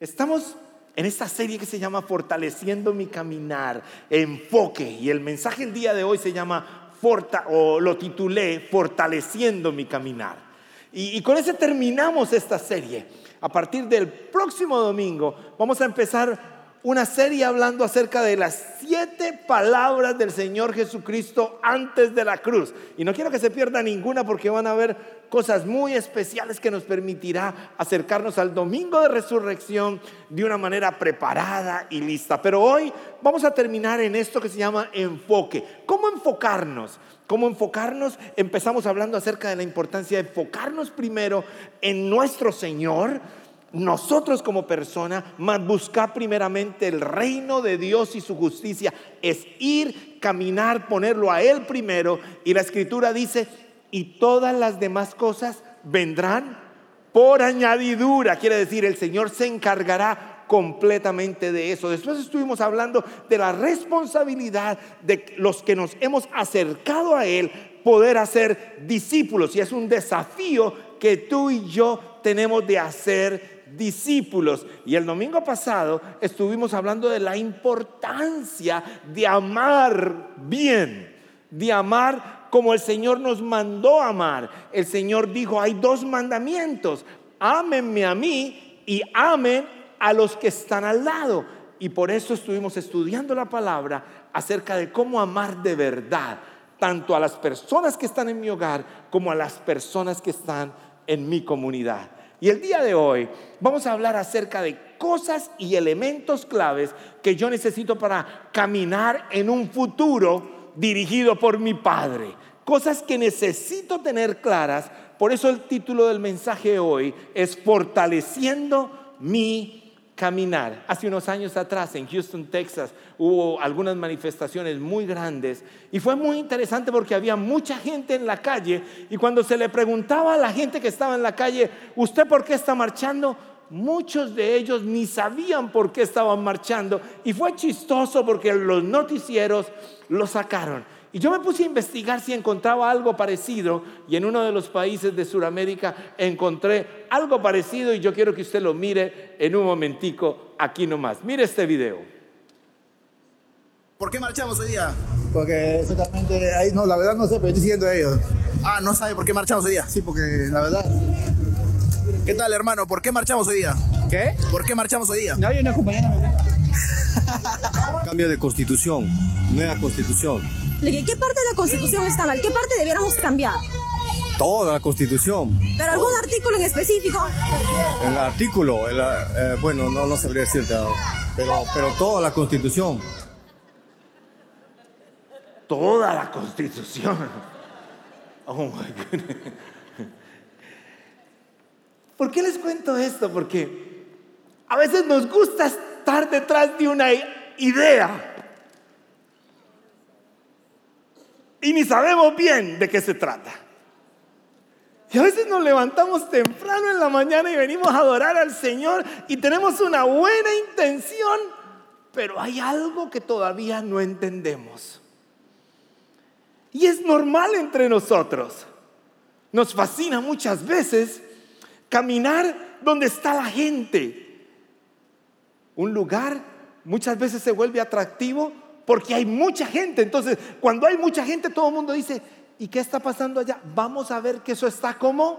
Estamos en esta serie que se llama Fortaleciendo mi caminar, enfoque, y el mensaje el día de hoy se llama, o lo titulé, Fortaleciendo mi caminar. Y, y con ese terminamos esta serie. A partir del próximo domingo vamos a empezar una serie hablando acerca de las siete palabras del Señor Jesucristo antes de la cruz. Y no quiero que se pierda ninguna porque van a haber cosas muy especiales que nos permitirá acercarnos al domingo de resurrección de una manera preparada y lista. Pero hoy vamos a terminar en esto que se llama enfoque. ¿Cómo enfocarnos? ¿Cómo enfocarnos? Empezamos hablando acerca de la importancia de enfocarnos primero en nuestro Señor nosotros como persona, más buscar primeramente el reino de Dios y su justicia, es ir, caminar, ponerlo a Él primero. Y la escritura dice, y todas las demás cosas vendrán por añadidura. Quiere decir, el Señor se encargará completamente de eso. Después estuvimos hablando de la responsabilidad de los que nos hemos acercado a Él poder hacer discípulos. Y es un desafío que tú y yo tenemos de hacer discípulos. Y el domingo pasado estuvimos hablando de la importancia de amar bien, de amar como el Señor nos mandó amar. El Señor dijo, hay dos mandamientos, ámenme a mí y amen a los que están al lado. Y por eso estuvimos estudiando la palabra acerca de cómo amar de verdad, tanto a las personas que están en mi hogar como a las personas que están en mi comunidad. Y el día de hoy vamos a hablar acerca de cosas y elementos claves que yo necesito para caminar en un futuro dirigido por mi Padre. Cosas que necesito tener claras. Por eso el título del mensaje hoy es Fortaleciendo mi caminar. Hace unos años atrás en Houston, Texas, hubo algunas manifestaciones muy grandes y fue muy interesante porque había mucha gente en la calle y cuando se le preguntaba a la gente que estaba en la calle, ¿usted por qué está marchando? Muchos de ellos ni sabían por qué estaban marchando y fue chistoso porque los noticieros lo sacaron. Y yo me puse a investigar si encontraba algo parecido y en uno de los países de Sudamérica encontré algo parecido y yo quiero que usted lo mire en un momentico aquí nomás. Mire este video. ¿Por qué marchamos hoy día? Porque exactamente, ahí no, la verdad no sé, pero estoy siguiendo a ellos. Ah, ¿no sabe por qué marchamos hoy día? Sí, porque la verdad... ¿Qué tal, hermano? ¿Por qué marchamos hoy día? ¿Qué? ¿Por qué marchamos hoy día? No, hay una compañera Cambio de constitución, nueva constitución. ¿Qué parte de la constitución está mal? ¿Qué parte debiéramos cambiar? Toda la constitución. ¿Pero algún artículo en específico? El artículo, eh, bueno, no, no sabría decirte, pero, pero toda la constitución. Toda la constitución. Oh my goodness. ¿Por qué les cuento esto? Porque a veces nos gusta estar detrás de una idea y ni sabemos bien de qué se trata. Y a veces nos levantamos temprano en la mañana y venimos a adorar al Señor y tenemos una buena intención, pero hay algo que todavía no entendemos. Y es normal entre nosotros. Nos fascina muchas veces caminar donde está la gente. Un lugar muchas veces se vuelve atractivo porque hay mucha gente. Entonces, cuando hay mucha gente, todo el mundo dice, ¿y qué está pasando allá? Vamos a ver que eso está como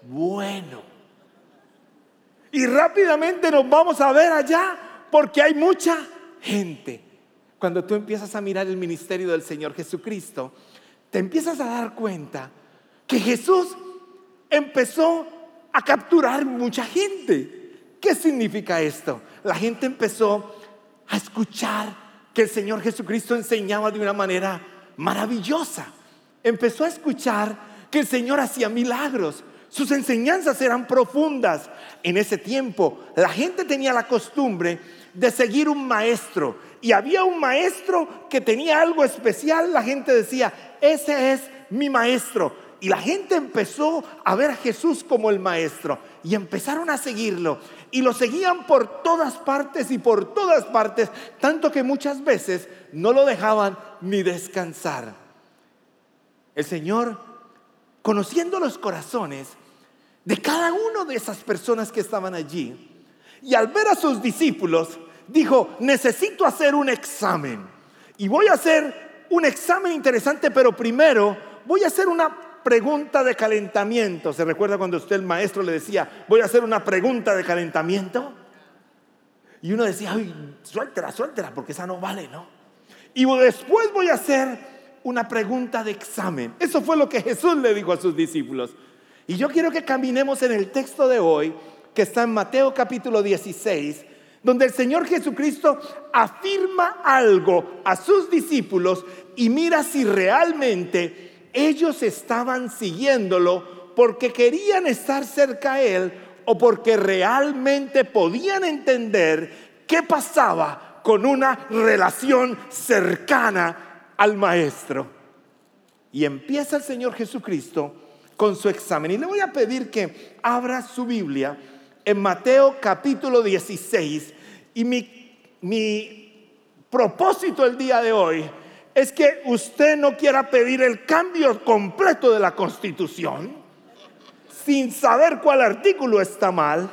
bueno. Y rápidamente nos vamos a ver allá porque hay mucha gente. Cuando tú empiezas a mirar el ministerio del Señor Jesucristo, te empiezas a dar cuenta que Jesús empezó a capturar mucha gente. ¿Qué significa esto? La gente empezó a escuchar que el Señor Jesucristo enseñaba de una manera maravillosa. Empezó a escuchar que el Señor hacía milagros. Sus enseñanzas eran profundas. En ese tiempo la gente tenía la costumbre de seguir un maestro. Y había un maestro que tenía algo especial. La gente decía, ese es mi maestro. Y la gente empezó a ver a Jesús como el maestro. Y empezaron a seguirlo y lo seguían por todas partes y por todas partes, tanto que muchas veces no lo dejaban ni descansar. El Señor, conociendo los corazones de cada una de esas personas que estaban allí, Y al ver a sus discípulos, dijo, necesito hacer un examen. Y voy a hacer un examen interesante, pero primero voy a hacer una pregunta de calentamiento. ¿Se recuerda cuando usted, el maestro, le decía, voy a hacer una pregunta de calentamiento? Y uno decía, ay, suéltela, suéltela, porque esa no vale, ¿no? Y después voy a hacer una pregunta de examen. Eso fue lo que Jesús le dijo a sus discípulos. Y yo quiero que caminemos en el texto de hoy, que está en Mateo capítulo 16, donde el Señor Jesucristo afirma algo a sus discípulos y mira si realmente ellos estaban siguiéndolo porque querían estar cerca a Él o porque realmente podían entender qué pasaba con una relación cercana al Maestro. Y empieza el Señor Jesucristo con su examen. Y le voy a pedir que abra su Biblia en Mateo capítulo 16. Y mi, mi propósito el día de hoy es que usted no quiera pedir el cambio completo de la constitución sin saber cuál artículo está mal,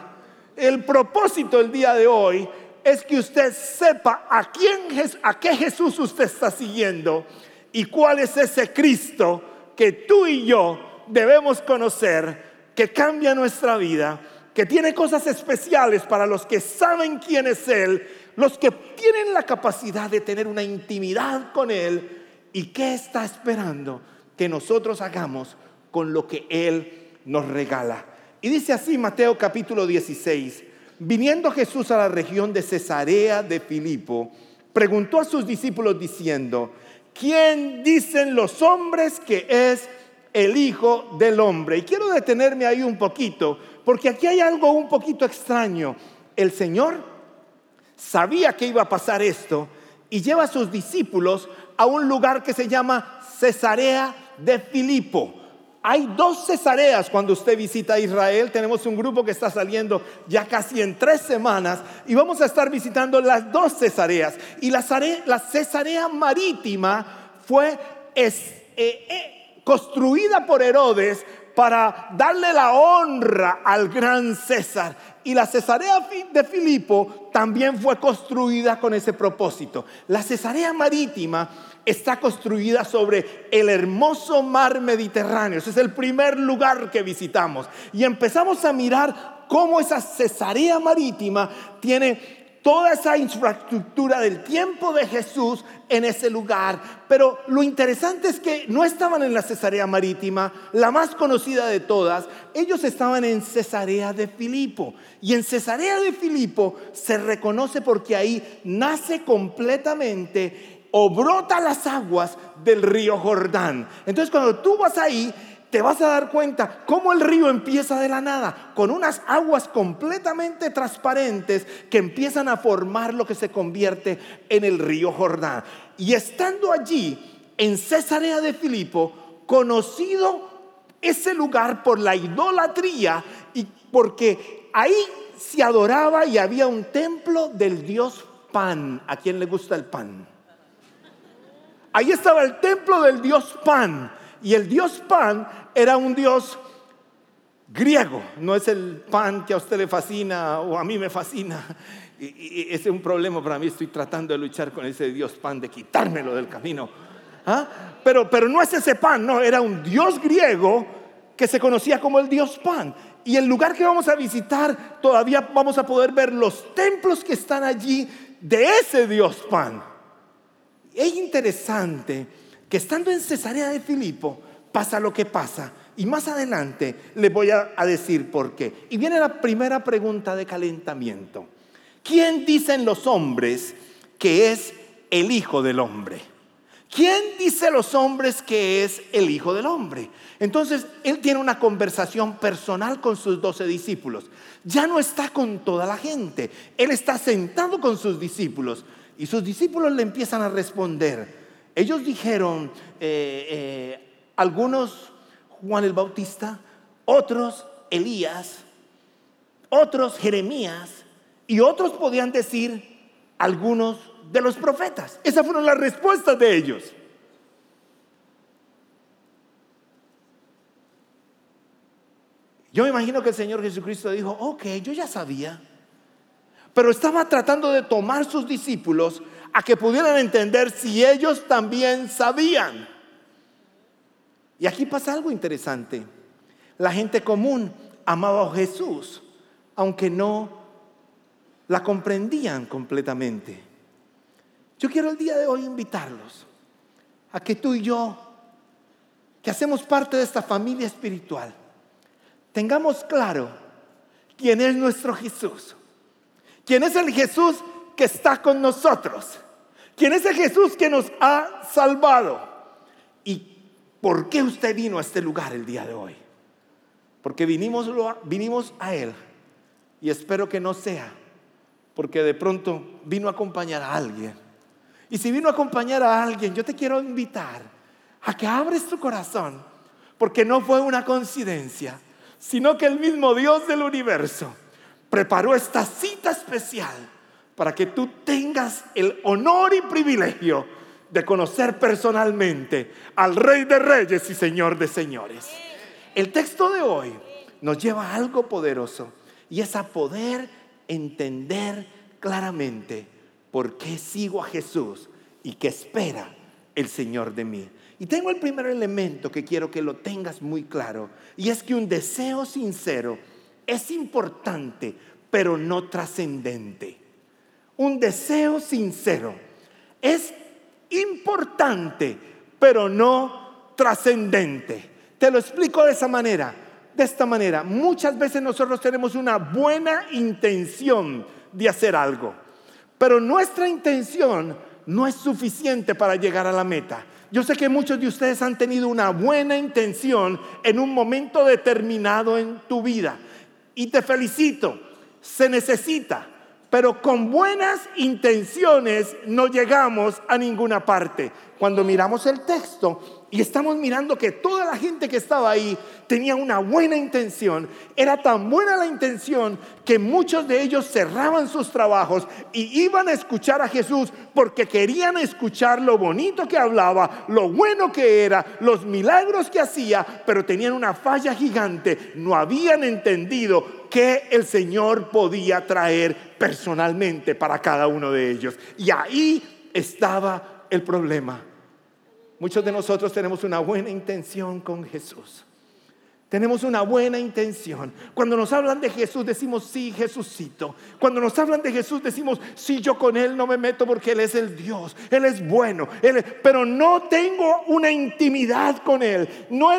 el propósito el día de hoy es que usted sepa a quién, a qué Jesús usted está siguiendo y cuál es ese Cristo que tú y yo debemos conocer, que cambia nuestra vida, que tiene cosas especiales para los que saben quién es Él, los que tienen la capacidad de tener una intimidad con Él y qué está esperando que nosotros hagamos con lo que Él nos regala. Y dice así Mateo capítulo 16, viniendo Jesús a la región de Cesarea de Filipo, preguntó a sus discípulos diciendo, ¿quién dicen los hombres que es el Hijo del Hombre? Y quiero detenerme ahí un poquito, porque aquí hay algo un poquito extraño. El Señor sabía que iba a pasar esto y lleva a sus discípulos a un lugar que se llama Cesarea de Filipo. Hay dos cesareas cuando usted visita Israel. Tenemos un grupo que está saliendo ya casi en tres semanas y vamos a estar visitando las dos cesareas. Y la, cesarea marítima fue eh, eh, construida por Herodes para darle la honra al gran César. Y la cesarea de Filipo también fue construida con ese propósito. La cesarea marítima está construida sobre el hermoso mar Mediterráneo. Ese es el primer lugar que visitamos. Y empezamos a mirar cómo esa Cesarea marítima tiene toda esa infraestructura del tiempo de Jesús en ese lugar. Pero lo interesante es que no estaban en la Cesarea Marítima, la más conocida de todas, ellos estaban en Cesarea de Filipo. Y en Cesarea de Filipo se reconoce porque ahí nace completamente o brota las aguas del río Jordán. Entonces cuando tú vas ahí, te vas a dar cuenta cómo el río empieza de la nada, con unas aguas completamente transparentes que empiezan a formar lo que se convierte en el río Jordán. Y estando allí, en Cesarea de Filipo, conocido ese lugar por la idolatría y porque ahí se adoraba y había un templo del dios Pan. ¿A quién le gusta el pan? Ahí estaba el templo del dios Pan. Y el dios Pan era un dios griego. No es el pan que a usted le fascina o a mí me fascina. Y, ese es un problema para mí. Estoy tratando de luchar con ese dios Pan, de quitármelo del camino. ¿Ah? Pero, pero no es ese pan, no. Era un dios griego que se conocía como el dios Pan. Y el lugar que vamos a visitar, todavía vamos a poder ver los templos que están allí de ese dios Pan es interesante que estando en Cesarea de Filipo pasa lo que pasa. Y más adelante le voy a, decir por qué. Y viene la primera pregunta de calentamiento. ¿Quién dicen los hombres que es el Hijo del Hombre? ¿Quién dice los hombres que es el Hijo del Hombre? Entonces, él tiene una conversación personal con sus doce discípulos. Ya no está con toda la gente. Él está sentado con sus discípulos. Y sus discípulos le empiezan a responder. Ellos dijeron, eh, eh, algunos Juan el Bautista, otros Elías, otros Jeremías y otros podían decir algunos de los profetas. Esas fueron las respuestas de ellos. Yo me imagino que el Señor Jesucristo dijo, ok, yo ya sabía pero estaba tratando de tomar sus discípulos a que pudieran entender si ellos también sabían. Y aquí pasa algo interesante. La gente común amaba a Jesús, aunque no la comprendían completamente. Yo quiero el día de hoy invitarlos a que tú y yo, que hacemos parte de esta familia espiritual, tengamos claro quién es nuestro Jesús, quién es el Jesús que está con nosotros, quién es el Jesús que nos ha salvado por qué usted vino a este lugar el día de hoy. Porque vinimos, vinimos a Él y espero que no sea porque de pronto vino a acompañar a alguien. Y si vino a acompañar a alguien, yo te quiero invitar a que abres tu corazón, porque no fue una coincidencia, sino que el mismo Dios del universo preparó esta cita especial para que tú tengas el honor y privilegio de conocer personalmente al Rey de Reyes y Señor de Señores. El texto de hoy nos lleva a algo poderoso y es a poder entender claramente por qué sigo a Jesús y qué espera el Señor de mí. Y tengo el primer elemento que quiero que lo tengas muy claro y es que un deseo sincero es importante, pero no trascendente. Un deseo sincero es importante, pero no trascendente. Te lo explico de esa manera, de esta manera. Muchas veces nosotros tenemos una buena intención de hacer algo, pero nuestra intención no es suficiente para llegar a la meta. Yo sé que muchos de ustedes han tenido una buena intención en un momento determinado en tu vida y te felicito, se necesita, pero con buenas intenciones no llegamos a ninguna parte. Cuando miramos el texto, y estamos mirando que toda la gente que estaba ahí tenía una buena intención. Era tan buena la intención que muchos de ellos cerraban sus trabajos y iban a escuchar a Jesús porque querían escuchar lo bonito que hablaba, lo bueno que era, los milagros que hacía, pero tenían una falla gigante. No habían entendido que el Señor podía traer personalmente para cada uno de ellos. Y ahí estaba el problema. Muchos de nosotros tenemos una buena intención con Jesús. Tenemos una buena intención. Cuando nos hablan de Jesús decimos, sí, Jesucito. Cuando nos hablan de Jesús decimos, sí, yo con Él no me meto porque Él es el Dios. Él es bueno. pero no tengo una intimidad con Él. No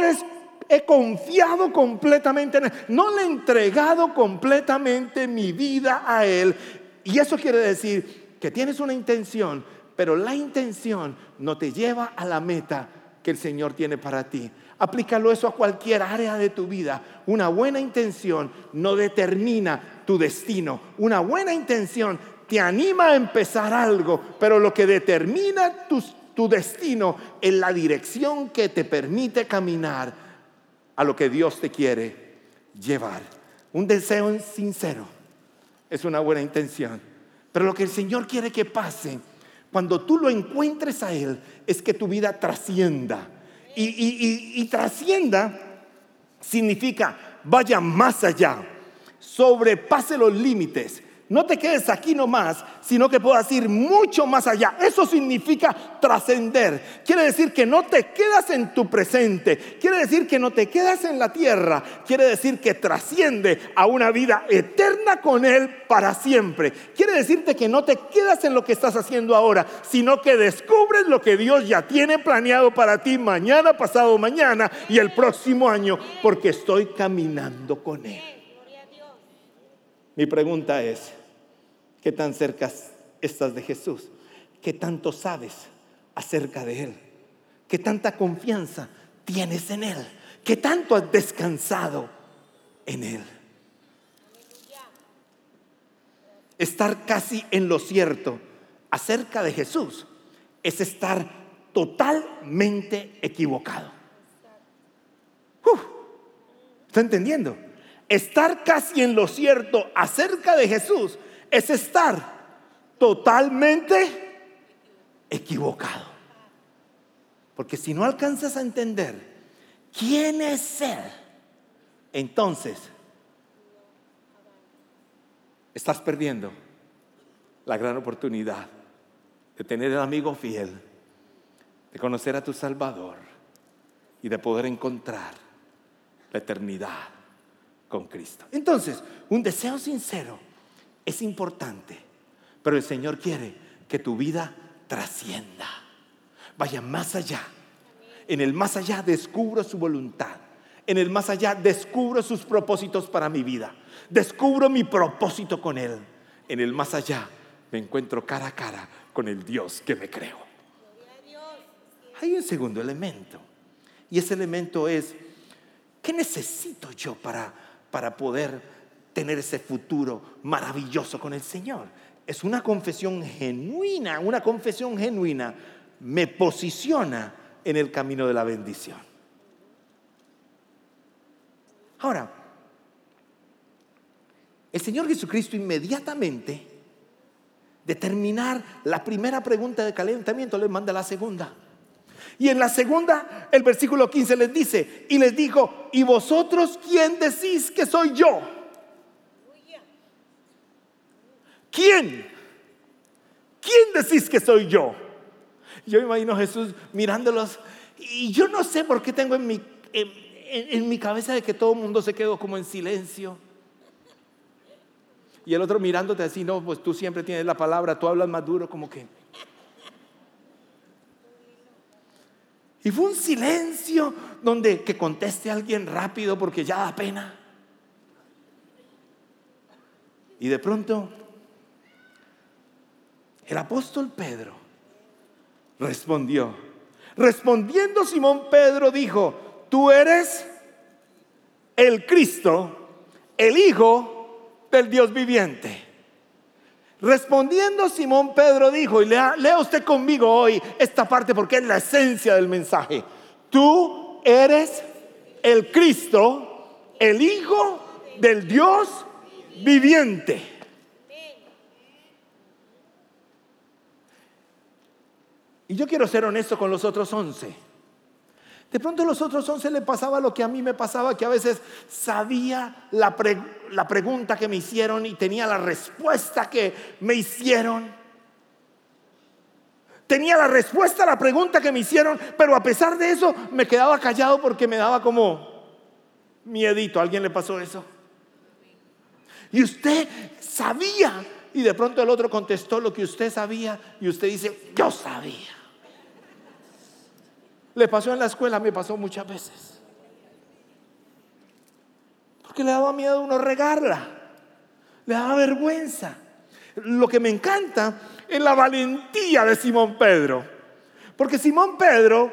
he confiado completamente en Él. No le he entregado completamente mi vida a Él. Y eso quiere decir que tienes una intención, pero la intención no te lleva a la meta que el Señor tiene para ti. Aplícalo eso a cualquier área de tu vida. Una buena intención no determina tu destino. Una buena intención te anima a empezar algo, pero lo que determina tu, destino es la dirección que te permite caminar a lo que Dios te quiere llevar. Un deseo sincero es una buena intención, pero lo que el Señor quiere que pase cuando tú lo encuentres a Él, es que tu vida trascienda. Y, trascienda significa vaya más allá, sobrepase los límites, no te quedes aquí nomás, sino que puedas ir mucho más allá. Eso significa trascender. Quiere decir que no te quedas en tu presente. Quiere decir que no te quedas en la tierra. Quiere decir que trasciende a una vida eterna con Él para siempre. Quiere decirte que no te quedas en lo que estás haciendo ahora, sino que descubres lo que Dios ya tiene planeado para ti mañana, pasado mañana y el próximo año, porque estoy caminando con Él. Mi pregunta es, ¿Qué tan cerca estás de Jesús? ¿Qué tanto sabes acerca de Él? ¿Qué tanta confianza tienes en Él? ¿Qué tanto has descansado en Él? Estar casi en lo cierto acerca de Jesús es estar totalmente equivocado. ¿Está entendiendo? Estar casi en lo cierto acerca de Jesús es estar totalmente equivocado. Porque si no alcanzas a entender quién es Él, entonces estás perdiendo la gran oportunidad de tener el amigo fiel, de conocer a tu Salvador y de poder encontrar la eternidad con Cristo. Entonces, un deseo sincero es importante, pero el Señor quiere que tu vida trascienda, vaya más allá. En el más allá descubro su voluntad. En el más allá descubro sus propósitos para mi vida. Descubro mi propósito con Él. En el más allá me encuentro cara a cara con el Dios que me creó. Hay un segundo elemento. Y ese elemento es, ¿qué necesito yo para, para poder tener ese futuro maravilloso con el Señor? Es una confesión genuina, una confesión genuina me posiciona en el camino de la bendición. Ahora, el Señor Jesucristo inmediatamente de terminar la primera pregunta de calentamiento le manda la segunda. Y en la segunda, el versículo 15 les dice, y les dijo, ¿y vosotros quién decís que soy yo? ¿Quién? ¿Quién decís que soy yo? Yo imagino a Jesús mirándolos y yo no sé por qué tengo en mi, en, en mi cabeza de que todo el mundo se quedó como en silencio. Y el otro mirándote así, no, pues tú siempre tienes la palabra, tú hablas más duro, como que... Y fue un silencio donde que conteste alguien rápido porque ya da pena. Y de pronto, el apóstol Pedro respondió. Respondiendo Simón Pedro dijo, tú eres el Cristo, el Hijo del Dios viviente. Respondiendo Simón Pedro dijo, y lea, lea, usted conmigo hoy esta parte porque es la esencia del mensaje. Tú eres el Cristo, el Hijo del Dios viviente. Y yo quiero ser honesto con los otros once. De pronto a los otros once le pasaba lo que a mí me pasaba, que a veces sabía la, la pregunta que me hicieron y tenía la respuesta que me hicieron. Tenía la respuesta a la pregunta que me hicieron, pero a pesar de eso me quedaba callado porque me daba como miedito. ¿A alguien le pasó eso? Y usted sabía y de pronto el otro contestó lo que usted sabía y usted dice, yo sabía. Le pasó en la escuela, me pasó muchas veces. Porque le daba miedo a uno regarla. Le daba vergüenza. Lo que me encanta es la valentía de Simón Pedro. Porque Simón Pedro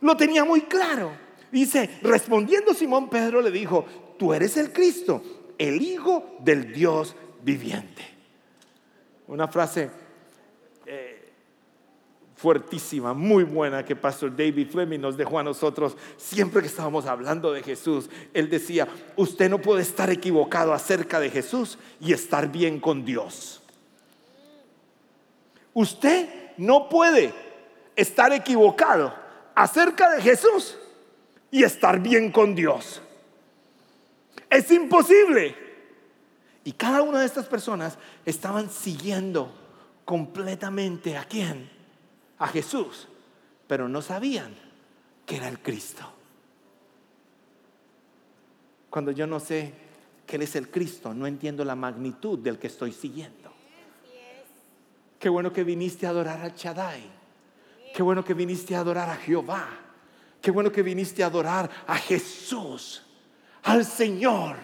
lo tenía muy claro. Dice, respondiendo Simón Pedro le dijo, tú eres el Cristo, el Hijo del Dios viviente. Una frase fuertísima, muy buena que Pastor David Fleming nos dejó a nosotros siempre que estábamos hablando de Jesús. Él decía, usted no puede estar equivocado acerca de Jesús y estar bien con Dios. Usted no puede estar equivocado acerca de Jesús y estar bien con Dios. Es imposible. Y cada una de estas personas estaban siguiendo completamente a quién? A Jesús, pero no sabían que era el Cristo. Cuando yo no sé que Él es el Cristo, no entiendo la magnitud del que estoy siguiendo. Qué bueno que viniste a adorar al Shaddai. Qué bueno que viniste a adorar a Jehová. Qué bueno que viniste a adorar a Jesús, al Señor,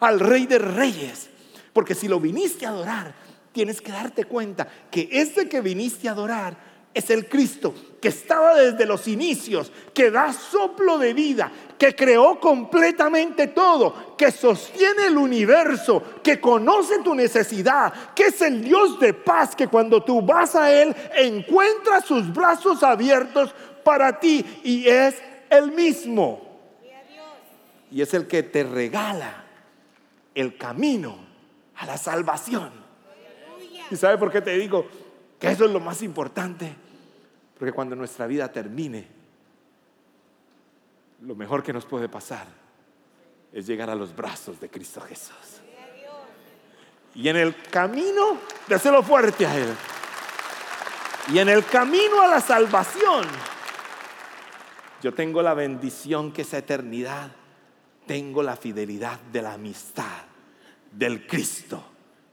al Rey de Reyes. Porque si lo viniste a adorar, tienes que darte cuenta que ese que viniste a adorar es el Cristo que estaba desde los inicios, que da soplo de vida, que creó completamente todo, que sostiene el universo, que conoce tu necesidad, que es el Dios de paz, que cuando tú vas a Él encuentras sus brazos abiertos para ti y es el mismo. Y es el que te regala el camino a la salvación. ¿Y sabe por qué te digo que eso es lo más importante? Porque cuando nuestra vida termine, lo mejor que nos puede pasar es llegar a los brazos de Cristo Jesús. Y en el camino, déselo fuerte a Él. Y en el camino a la salvación, yo tengo la bendición que es eternidad. Tengo la fidelidad de la amistad del Cristo,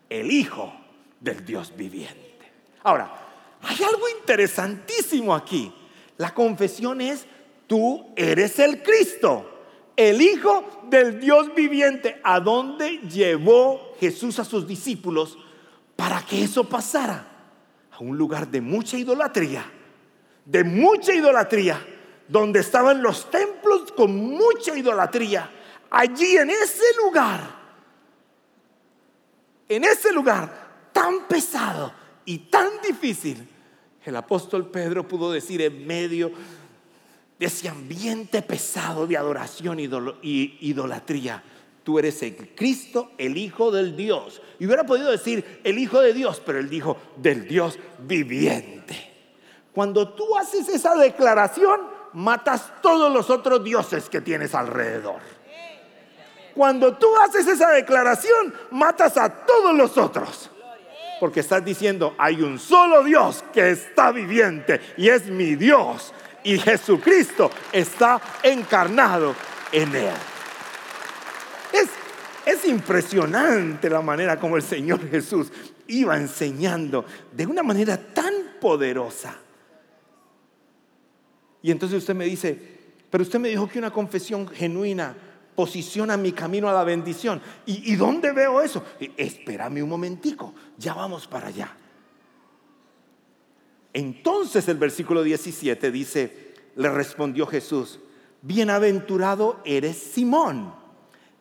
el Hijo del Dios viviente. Ahora, hay algo interesantísimo aquí. La confesión es, tú eres el Cristo, el Hijo del Dios viviente. ¿A dónde llevó Jesús a sus discípulos para que eso pasara? A un lugar de mucha idolatría, de mucha idolatría, donde estaban los templos con mucha idolatría. Allí en ese lugar, en ese lugar tan pesado y tan difícil, el apóstol Pedro pudo decir en medio de ese ambiente pesado de adoración y idolatría, tú eres el Cristo, el Hijo del Dios. Y hubiera podido decir el Hijo de Dios, pero él dijo del Dios viviente. Cuando tú haces esa declaración, matas todos los otros dioses que tienes alrededor. Cuando tú haces esa declaración, matas a todos los otros. Porque estás diciendo, hay un solo Dios que está viviente y es mi Dios. Y Jesucristo está encarnado en él. Es, es impresionante la manera como el Señor Jesús iba enseñando de una manera tan poderosa. Y entonces usted me dice, pero usted me dijo que una confesión genuina posiciona mi camino a la bendición. ¿Y, dónde veo eso? Espérame un momentico, ya vamos para allá. Entonces el versículo 17 dice, le respondió Jesús, bienaventurado eres Simón,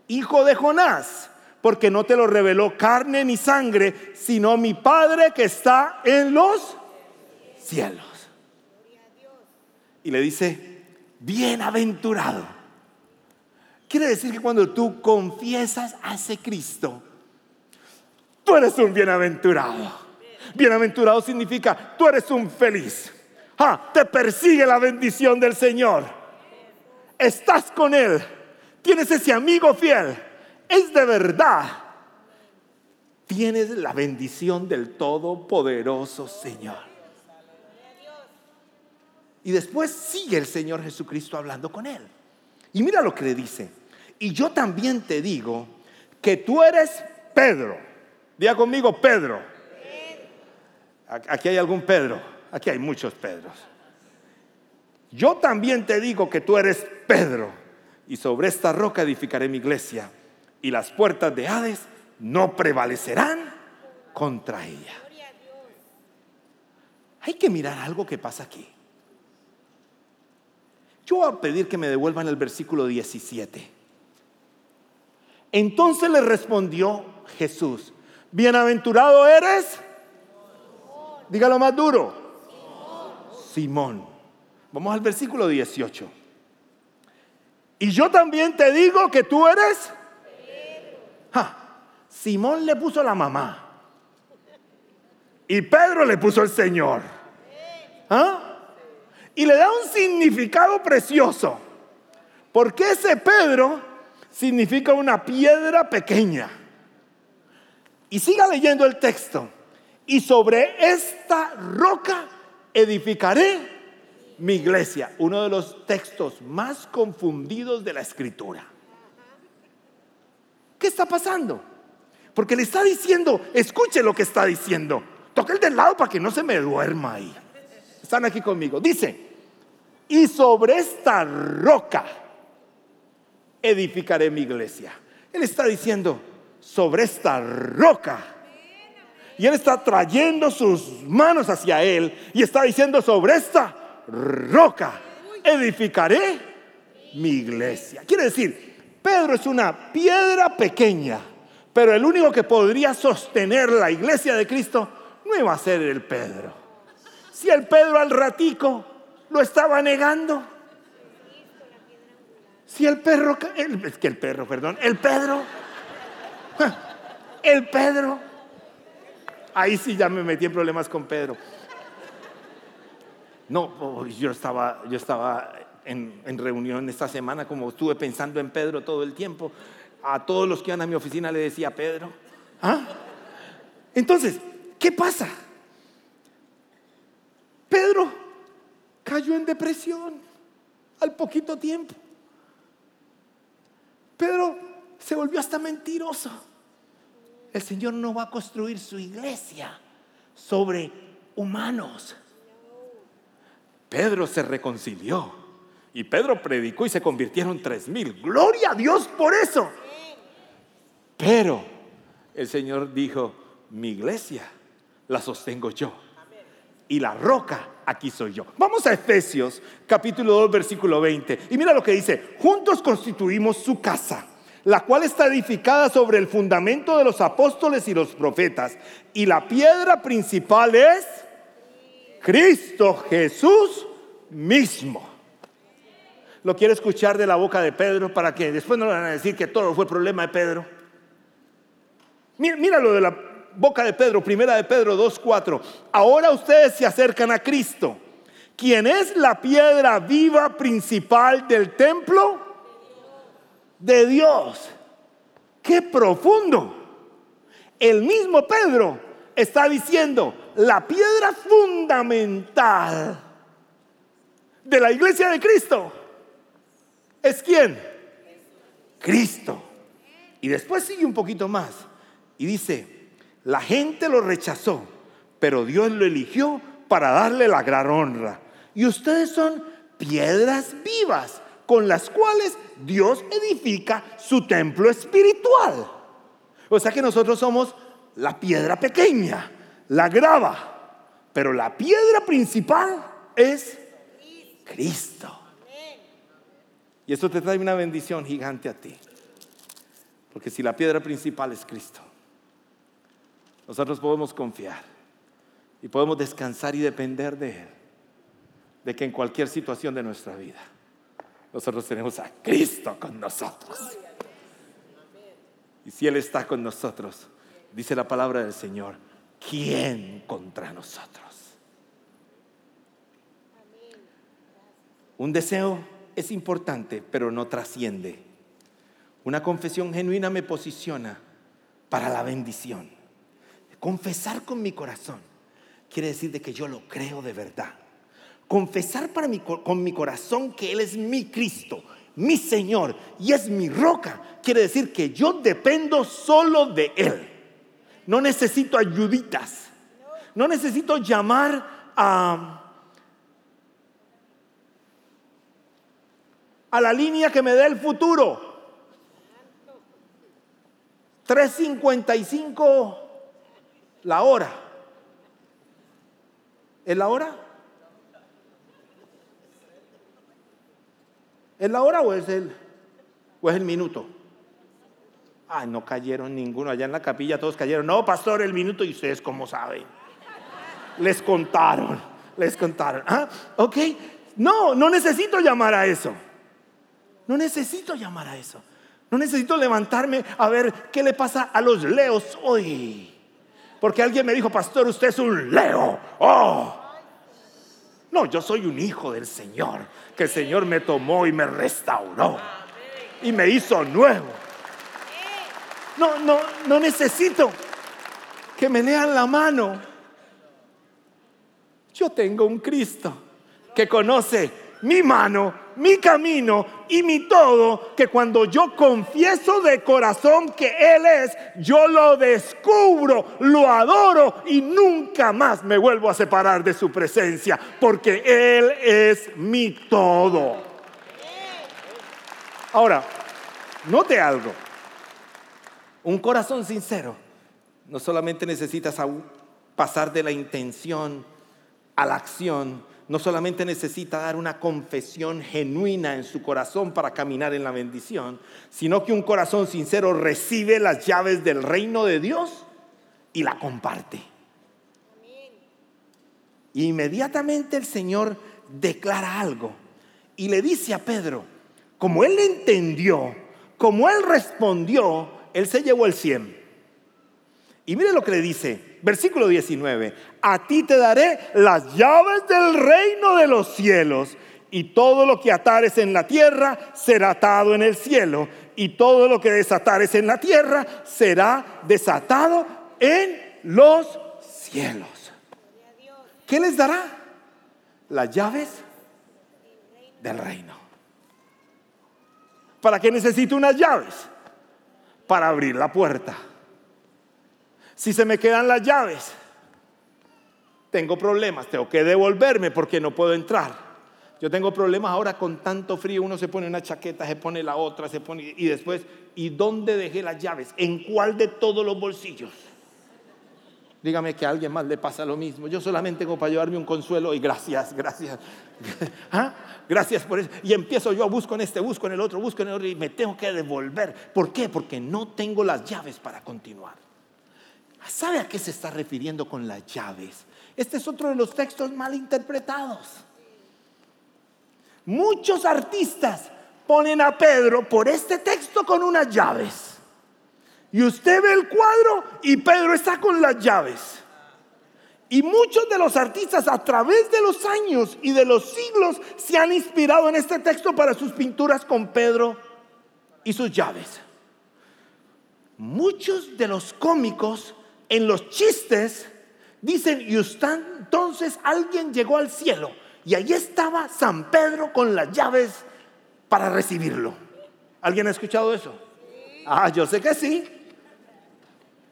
hijo de Jonás, porque no te lo reveló carne ni sangre, sino mi Padre que está en los cielos. Y le dice, bienaventurado. Quiere decir que cuando tú confiesas a ese Cristo, tú eres un bienaventurado. Bienaventurado significa tú eres un feliz. Ah, te persigue la bendición del Señor. Estás con Él. Tienes ese amigo fiel. Es de verdad. Tienes la bendición del Todopoderoso Señor. Y después sigue el Señor Jesucristo hablando con Él. Y mira lo que le dice. Y yo también te digo que tú eres Pedro. Diga conmigo, Pedro. Aquí hay algún Pedro. Aquí hay muchos Pedros. Yo también te digo que tú eres Pedro. Y sobre esta roca edificaré mi iglesia. Y las puertas de Hades no prevalecerán contra ella. Hay que mirar algo que pasa aquí. Yo voy a pedir que me devuelvan el versículo 17. Entonces le respondió Jesús, bienaventurado eres, dígalo más duro, Simón. Vamos al versículo 18. Y yo también te digo que tú eres... Simón le puso la mamá. Y Pedro le puso el Señor. ¿Ah? Y le da un significado precioso. Porque ese Pedro significa una piedra pequeña. Y siga leyendo el texto. Y sobre esta roca edificaré mi iglesia. Uno de los textos más confundidos de la escritura. ¿Qué está pasando? Porque le está diciendo, escuche lo que está diciendo. Toque el del lado para que no se me duerma ahí. Están aquí conmigo. Dice, y sobre esta roca edificaré mi iglesia. Él está diciendo, sobre esta roca. Y Él está trayendo sus manos hacia Él y está diciendo, sobre esta roca edificaré mi iglesia. Quiere decir, Pedro es una piedra pequeña, pero el único que podría sostener la iglesia de Cristo no iba a ser el Pedro. Si el Pedro al ratico lo estaba negando, si el perro, es que el perro, perdón, el Pedro, el Pedro, ahí sí ya me metí en problemas con Pedro. No, oh, yo estaba, yo estaba en, en, reunión esta semana, como estuve pensando en Pedro todo el tiempo. A todos los que iban a mi oficina le decía Pedro. ¿Ah? Entonces, ¿qué pasa? Pedro cayó en depresión al poquito tiempo. Pedro se volvió hasta mentiroso. El Señor no va a construir su iglesia sobre humanos. Pedro se reconcilió y Pedro predicó y se convirtieron tres mil. Gloria a Dios por eso. Pero el Señor dijo, mi iglesia la sostengo yo. Y la roca aquí soy yo. Vamos a Efesios capítulo 2 versículo 20. Y mira lo que dice, juntos constituimos su casa, la cual está edificada sobre el fundamento de los apóstoles y los profetas. Y la piedra principal es Cristo Jesús mismo. ¿Lo quiere escuchar de la boca de Pedro para que después no le van a decir que todo fue problema de Pedro? Mira lo de la boca de Pedro, primera de Pedro 2.4. Ahora ustedes se acercan a Cristo, quien es la piedra viva principal del templo de Dios. ¡Qué profundo! El mismo Pedro está diciendo, la piedra fundamental de la iglesia de Cristo es quién? Cristo. Y después sigue un poquito más y dice, la gente lo rechazó, pero Dios lo eligió para darle la gran honra. Y ustedes son piedras vivas con las cuales Dios edifica su templo espiritual. O sea que nosotros somos la piedra pequeña, la grava, pero la piedra principal es Cristo. Y eso te trae una bendición gigante a ti. Porque si la piedra principal es Cristo, nosotros podemos confiar y podemos descansar y depender de Él, de que en cualquier situación de nuestra vida, nosotros tenemos a Cristo con nosotros. Y si Él está con nosotros, dice la palabra del Señor, ¿quién contra nosotros? Un deseo es importante, pero no trasciende. Una confesión genuina me posiciona para la bendición. Confesar con mi corazón quiere decir de que yo lo creo de verdad. Confesar para mi, con mi corazón que Él es mi Cristo, mi Señor y es mi roca, quiere decir que yo dependo solo de Él. No necesito ayuditas. No necesito llamar a, a la línea que me dé el futuro. 355 la hora. ¿Es la hora? ¿Es la hora o es el, o es el minuto? Ay, no cayeron ninguno. Allá en la capilla todos cayeron. No, pastor, el minuto. ¿Y ustedes cómo saben? Les contaron. Les contaron. ¿Ah? ¿Ok? No, no necesito llamar a eso. No necesito llamar a eso. No necesito levantarme a ver qué le pasa a los leos hoy. Porque alguien me dijo, pastor, usted es un leo. Oh. No, yo soy un hijo del Señor, que el Señor me tomó y me restauró y me hizo nuevo. No, no, no necesito que me lean la mano. Yo tengo un Cristo que conoce mi mano, mi camino y mi todo, que cuando yo confieso de corazón que Él es, yo lo descubro, lo adoro y nunca más me vuelvo a separar de su presencia, porque Él es mi todo. Ahora, note algo, un corazón sincero no solamente necesitas pasar de la intención a la acción, no solamente necesita dar una confesión genuina en su corazón para caminar en la bendición, sino que un corazón sincero recibe las llaves del reino de Dios y la comparte. Inmediatamente el Señor declara algo y le dice a Pedro, como él entendió, como él respondió, él se llevó el cien. Y mire lo que le dice, versículo 19, a ti te daré las llaves del reino de los cielos y todo lo que atares en la tierra será atado en el cielo y todo lo que desatares en la tierra será desatado en los cielos. ¿Qué les dará? Las llaves del reino. ¿Para qué necesito unas llaves? Para abrir la puerta. Si se me quedan las llaves, tengo problemas, tengo que devolverme porque no puedo entrar. Yo tengo problemas ahora con tanto frío, uno se pone una chaqueta, se pone la otra, se pone y después, ¿y dónde dejé las llaves? ¿En cuál de todos los bolsillos? Dígame que a alguien más le pasa lo mismo. Yo solamente tengo para llevarme un consuelo y gracias, gracias. ¿Ah? Gracias por eso. Y empiezo yo a busco en este, busco en el otro, busco en el otro y me tengo que devolver. ¿Por qué? Porque no tengo las llaves para continuar. ¿Sabe a qué se está refiriendo con las llaves? Este es otro de los textos mal interpretados. Muchos artistas ponen a Pedro por este texto con unas llaves. Y usted ve el cuadro y Pedro está con las llaves. Y muchos de los artistas a través de los años y de los siglos se han inspirado en este texto para sus pinturas con Pedro y sus llaves. Muchos de los cómicos en los chistes dicen, y usted, entonces alguien llegó al cielo y allí estaba San Pedro con las llaves para recibirlo. ¿Alguien ha escuchado eso? Ah, yo sé que sí.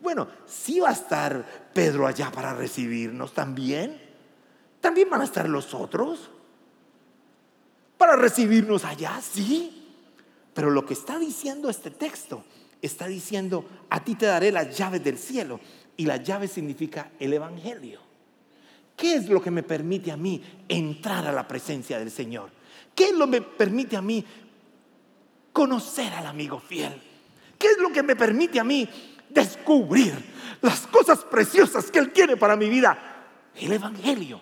Bueno, sí va a estar Pedro allá para recibirnos también. También van a estar los otros para recibirnos allá, sí. Pero lo que está diciendo este texto, está diciendo, a ti te daré las llaves del cielo. Y la llave significa el Evangelio. ¿Qué es lo que me permite a mí entrar a la presencia del Señor? ¿Qué es lo que me permite a mí conocer al amigo fiel? ¿Qué es lo que me permite a mí descubrir las cosas preciosas que Él tiene para mi vida. El Evangelio.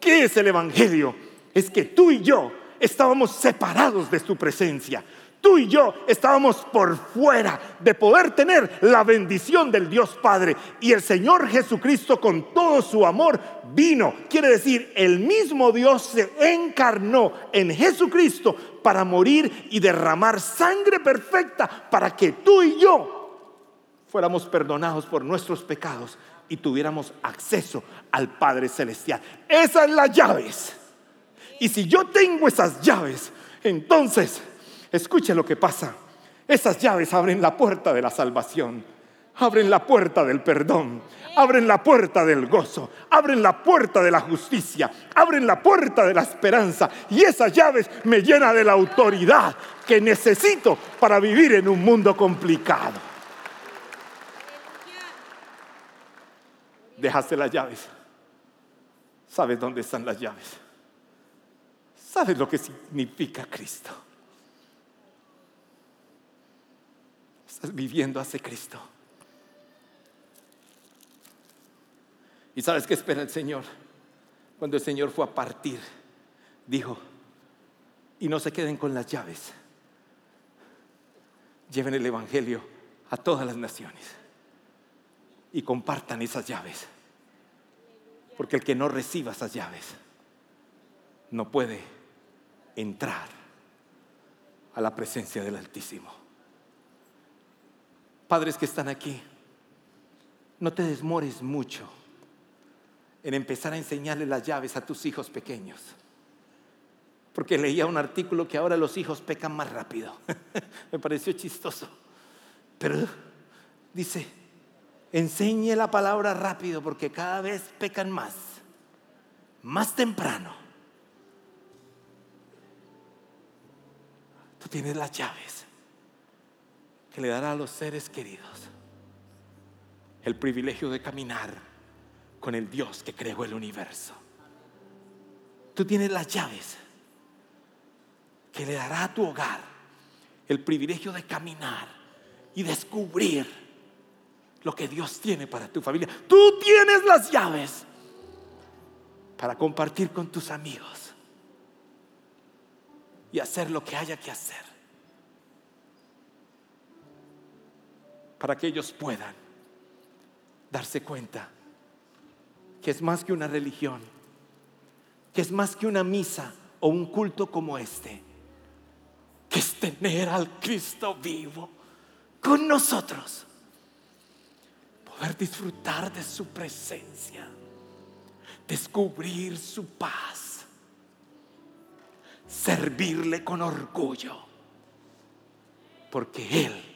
¿Qué es el Evangelio? Es que tú y yo estábamos separados de su presencia. Tú y yo estábamos por fuera de poder tener la bendición del Dios Padre. Y el Señor Jesucristo con todo su amor vino. Quiere decir, el mismo Dios se encarnó en Jesucristo para morir y derramar sangre perfecta para que tú y yo fuéramos perdonados por nuestros pecados y tuviéramos acceso al Padre Celestial. Esas son las llaves. Y si yo tengo esas llaves, entonces, escuche lo que pasa. Esas llaves abren la puerta de la salvación, abren la puerta del perdón, abren la puerta del gozo, abren la puerta de la justicia, abren la puerta de la esperanza. Y esas llaves me llenan de la autoridad que necesito para vivir en un mundo complicado. dejaste las llaves. ¿Sabes dónde están las llaves? ¿Sabes lo que significa Cristo? Estás viviendo hace Cristo. ¿Y sabes qué espera el Señor? Cuando el Señor fue a partir, dijo, y no se queden con las llaves, lleven el Evangelio a todas las naciones y compartan esas llaves. Porque el que no reciba esas llaves no puede entrar a la presencia del Altísimo. Padres que están aquí, no te desmores mucho en empezar a enseñarle las llaves a tus hijos pequeños. Porque leía un artículo que ahora los hijos pecan más rápido. Me pareció chistoso. Pero dice, enseñe la palabra rápido porque cada vez pecan más, más temprano. Tú tienes las llaves que le dará a los seres queridos el privilegio de caminar con el Dios que creó el universo. Tú tienes las llaves que le dará a tu hogar el privilegio de caminar y descubrir lo que Dios tiene para tu familia. Tú tienes las llaves para compartir con tus amigos y hacer lo que haya que hacer para que ellos puedan darse cuenta que es más que una religión, que es más que una misa o un culto como este, que es tener al Cristo vivo con nosotros poder disfrutar de su presencia, descubrir su paz, servirle con orgullo, porque Él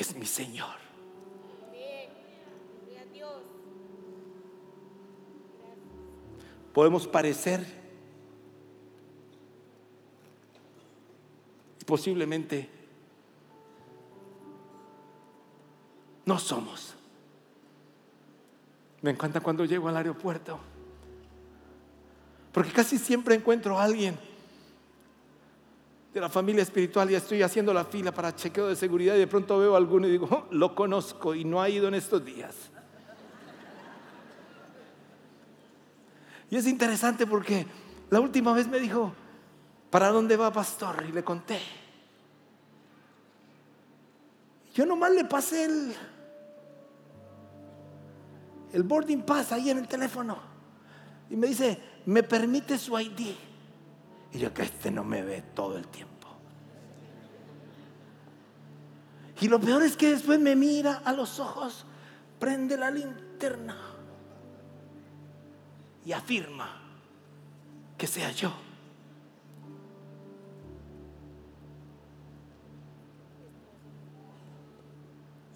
es mi Señor. Podemos parecer y posiblemente no somos. Me encanta cuando llego al aeropuerto, porque casi siempre encuentro a alguien de la familia espiritual y estoy haciendo la fila para chequeo de seguridad y de pronto veo a alguno y digo, "Oh, lo conozco y no ha ido en estos días. Y es interesante porque la última vez me dijo, ¿para dónde va pastor? Y le conté. Yo nomás le pasé el, el boarding pass ahí en el teléfono. Y me dice, ¿me permite su ID? Y yo que este no me ve todo el tiempo. Y lo peor es que después me mira a los ojos, prende la linterna y afirma que sea yo.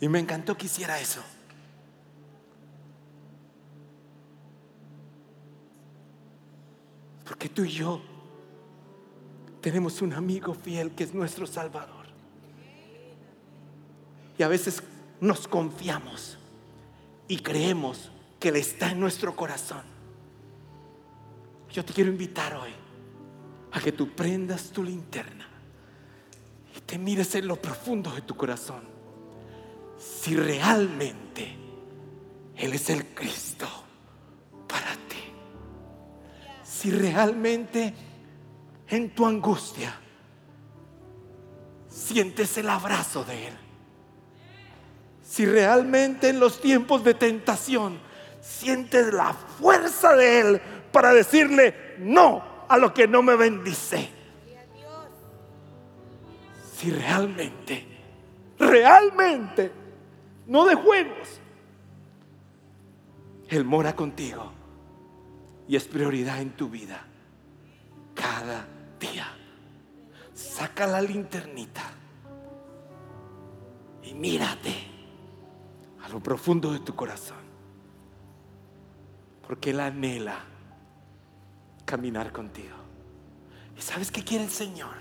Y me encantó que hiciera eso. Porque tú y yo tenemos un amigo fiel que es nuestro Salvador. Y a veces nos confiamos y creemos que Él está en nuestro corazón. Yo te quiero invitar hoy a que tú prendas tu linterna y te mires en lo profundo de tu corazón. Si realmente Él es el Cristo para ti. Si realmente en tu angustia sientes el abrazo de Él. Si realmente en los tiempos de tentación sientes la fuerza de Él para decirle no a lo que no me bendice. Si realmente, realmente, no de juegos, Él mora contigo y es prioridad en tu vida cada día. Saca la linternita y mírate a lo profundo de tu corazón. Porque Él anhela caminar contigo. ¿Y sabes qué quiere el Señor?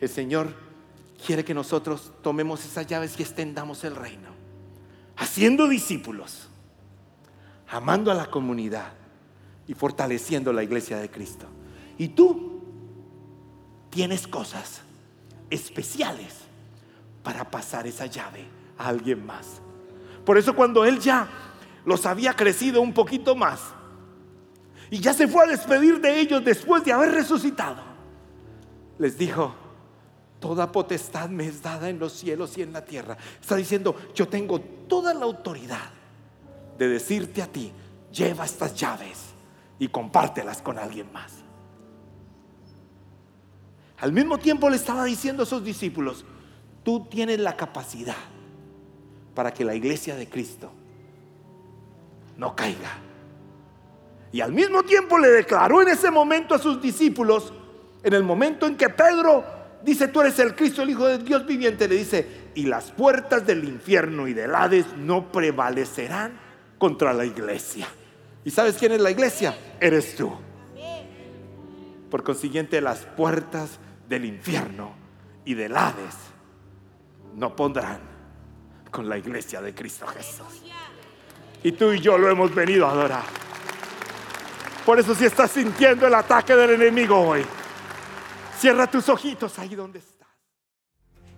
El Señor quiere que nosotros tomemos esas llaves y extendamos el reino. Haciendo discípulos, amando a la comunidad y fortaleciendo la iglesia de Cristo. Y tú tienes cosas especiales para pasar esa llave a alguien más. Por eso cuando Él ya los había crecido un poquito más y ya se fue a despedir de ellos después de haber resucitado, les dijo, toda potestad me es dada en los cielos y en la tierra. Está diciendo, yo tengo toda la autoridad de decirte a ti, lleva estas llaves y compártelas con alguien más. Al mismo tiempo le estaba diciendo a sus discípulos, tú tienes la capacidad para que la iglesia de Cristo no caiga. Y al mismo tiempo le declaró en ese momento a sus discípulos, en el momento en que Pedro dice, tú eres el Cristo, el Hijo de Dios viviente, le dice, y las puertas del infierno y del Hades no prevalecerán contra la iglesia. ¿Y sabes quién es la iglesia? Eres tú. Por consiguiente, las puertas del infierno y del Hades no pondrán con la iglesia de Cristo Jesús. Y tú y yo lo hemos venido a adorar. Por eso si estás sintiendo el ataque del enemigo hoy, cierra tus ojitos ahí donde estás.